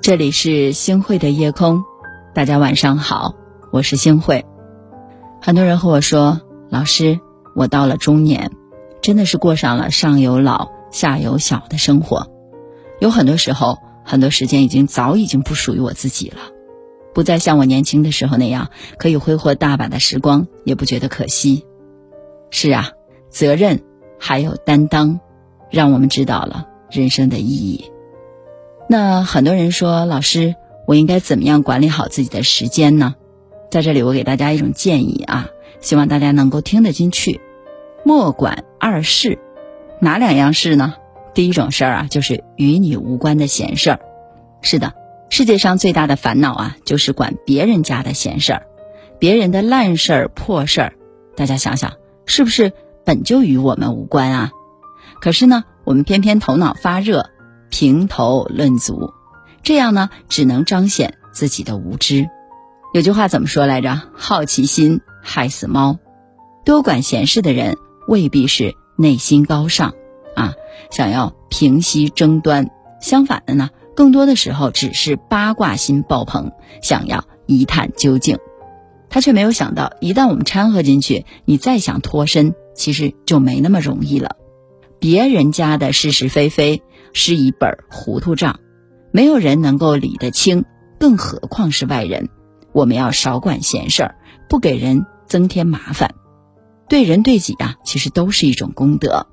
这里是星汇的夜空，大家晚上好，我是星汇。很多人和我说，老师，我到了中年，真的是过上了上有老下有小的生活。有很多时候，很多时间已经早已经不属于我自己了，不再像我年轻的时候那样可以挥霍大把的时光，也不觉得可惜。是啊，责任还有担当，让我们知道了人生的意义。那很多人说，老师，我应该怎么样管理好自己的时间呢？在这里，我给大家一种建议啊，希望大家能够听得进去。莫管二事，哪两样事呢？第一种事儿啊，就是与你无关的闲事儿。是的，世界上最大的烦恼啊，就是管别人家的闲事儿，别人的烂事儿、破事儿。大家想想，是不是本就与我们无关啊？可是呢，我们偏偏头脑发热。评头论足，这样呢，只能彰显自己的无知。有句话怎么说来着？好奇心害死猫。多管闲事的人未必是内心高尚啊，想要平息争端。相反的呢，更多的时候只是八卦心爆棚，想要一探究竟。他却没有想到，一旦我们掺和进去，你再想脱身，其实就没那么容易了。别人家的是是非非。是一本糊涂账，没有人能够理得清，更何况是外人。我们要少管闲事儿，不给人增添麻烦，对人对己啊，其实都是一种功德。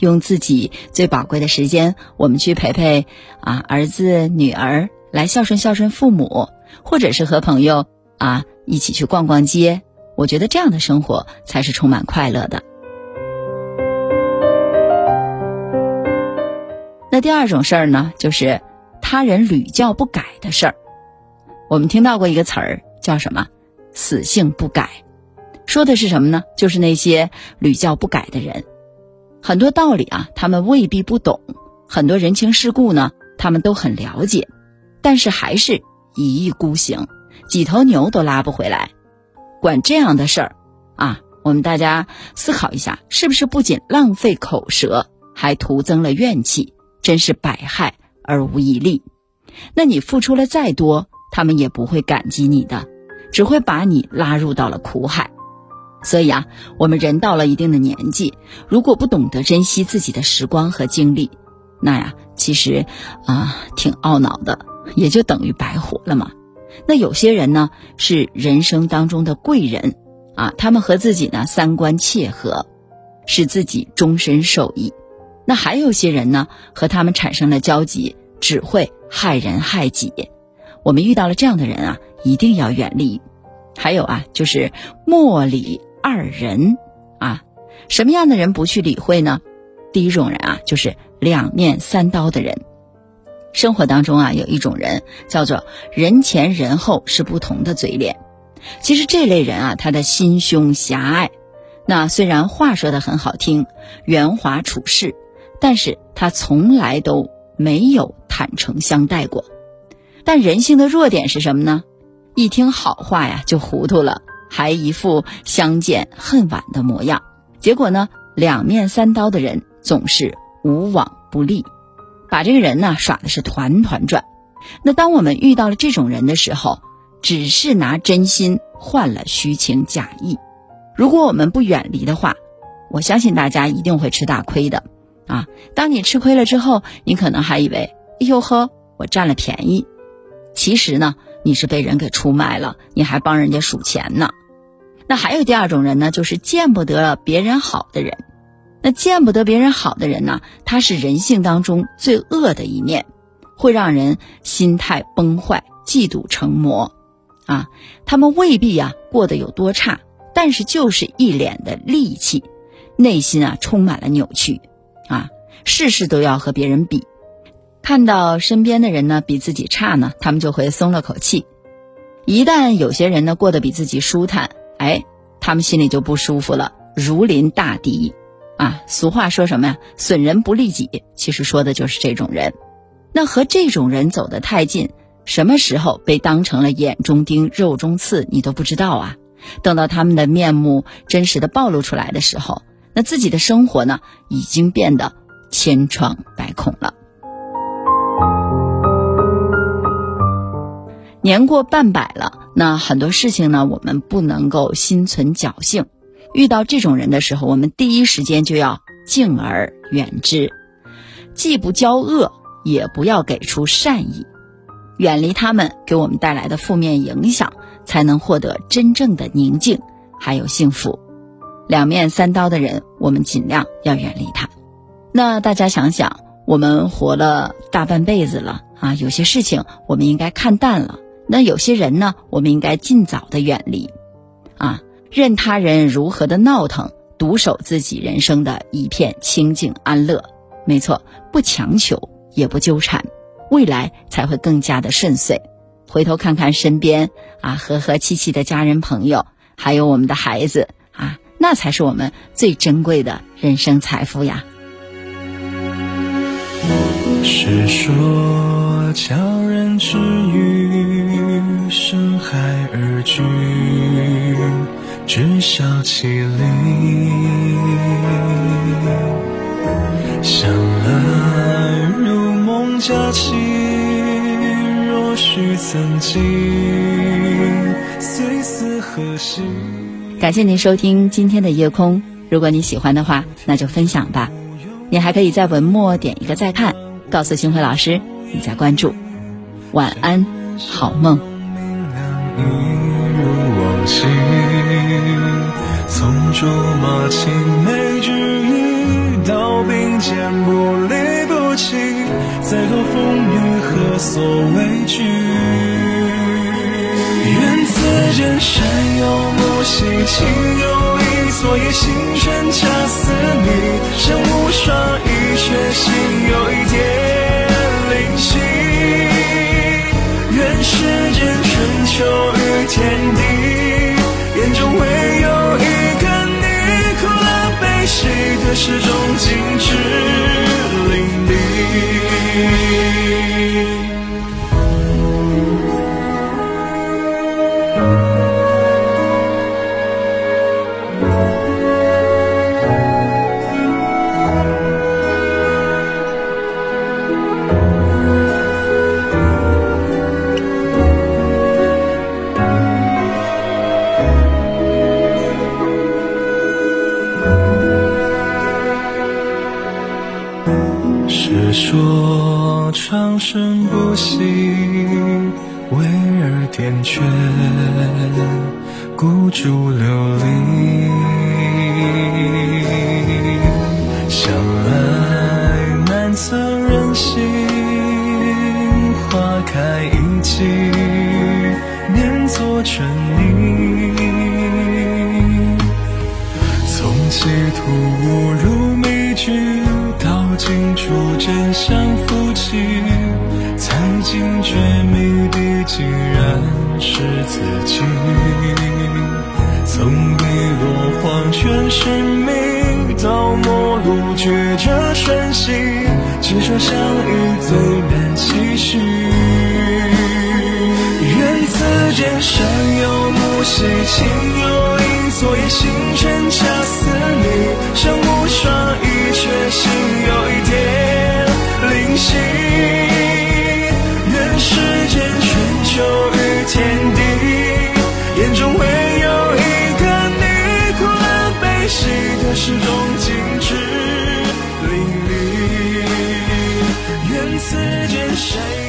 用自己最宝贵的时间，我们去陪陪啊儿子女儿，来孝顺孝顺父母，或者是和朋友啊一起去逛逛街。我觉得这样的生活才是充满快乐的。第二种事儿呢，就是他人屡教不改的事儿。我们听到过一个词儿叫什么？“死性不改”，说的是什么呢？就是那些屡教不改的人。很多道理啊，他们未必不懂；很多人情世故呢，他们都很了解，但是还是一意孤行，几头牛都拉不回来。管这样的事儿啊，我们大家思考一下，是不是不仅浪费口舌，还徒增了怨气？真是百害而无一利，那你付出了再多，他们也不会感激你的，只会把你拉入到了苦海。所以啊，我们人到了一定的年纪，如果不懂得珍惜自己的时光和精力，那呀，其实啊挺懊恼的，也就等于白活了嘛。那有些人呢，是人生当中的贵人啊，他们和自己呢三观契合，使自己终身受益。那还有些人呢，和他们产生了交集，只会害人害己。我们遇到了这样的人啊，一定要远离。还有啊，就是莫理二人啊，什么样的人不去理会呢？第一种人啊，就是两面三刀的人。生活当中啊，有一种人叫做人前人后是不同的嘴脸。其实这类人啊，他的心胸狭隘。那虽然话说的很好听，圆滑处事。但是他从来都没有坦诚相待过，但人性的弱点是什么呢？一听好话呀就糊涂了，还一副相见恨晚的模样。结果呢，两面三刀的人总是无往不利，把这个人呢耍的是团团转。那当我们遇到了这种人的时候，只是拿真心换了虚情假意。如果我们不远离的话，我相信大家一定会吃大亏的。啊，当你吃亏了之后，你可能还以为，哎呦呵，我占了便宜。其实呢，你是被人给出卖了，你还帮人家数钱呢。那还有第二种人呢，就是见不得别人好的人。那见不得别人好的人呢，他是人性当中最恶的一面，会让人心态崩坏，嫉妒成魔。啊，他们未必啊过得有多差，但是就是一脸的戾气，内心啊充满了扭曲。啊，事事都要和别人比，看到身边的人呢比自己差呢，他们就会松了口气。一旦有些人呢过得比自己舒坦，哎，他们心里就不舒服了，如临大敌。啊，俗话说什么呀？损人不利己，其实说的就是这种人。那和这种人走得太近，什么时候被当成了眼中钉、肉中刺，你都不知道啊。等到他们的面目真实的暴露出来的时候。那自己的生活呢，已经变得千疮百孔了。年过半百了，那很多事情呢，我们不能够心存侥幸。遇到这种人的时候，我们第一时间就要敬而远之，既不交恶，也不要给出善意，远离他们给我们带来的负面影响，才能获得真正的宁静，还有幸福。两面三刀的人，我们尽量要远离他。那大家想想，我们活了大半辈子了啊，有些事情我们应该看淡了。那有些人呢，我们应该尽早的远离，啊，任他人如何的闹腾，独守自己人生的一片清静安乐。没错，不强求，也不纠缠，未来才会更加的顺遂。回头看看身边啊，和和气气的家人朋友，还有我们的孩子，那才是我们最珍贵的人生财富呀。是说叫人治愈，深海而居，知晓其理。想来如梦佳期，若许曾经，虽死何惜。感谢您收听今天的夜空，如果你喜欢的话，那就分享吧。你还可以在文末点一个再看。告诉星辉老师，你在关注。晚安，好梦。从竹马青梅之意到并肩不离不弃，再多风雨何所畏惧？见山有木兮卿有意昨夜星辰恰似你身无双翼却心有一点灵犀。愿世间春秋与天地眼中唯有一个你苦乐悲喜得失中是说长生不息，为尔点缀，孤注流离。想来难测人心，花开一季，念作春泥。清楚真相浮起，才惊觉谜底竟然是自己。从碧落黄泉寻觅，到末路觉着瞬息，执着相遇最难期许。愿此间山有木兮情有意，昨夜星辰恰似你，山无双眼中唯有一个你，苦乐悲喜的始终静止淋漓。愿此间谁。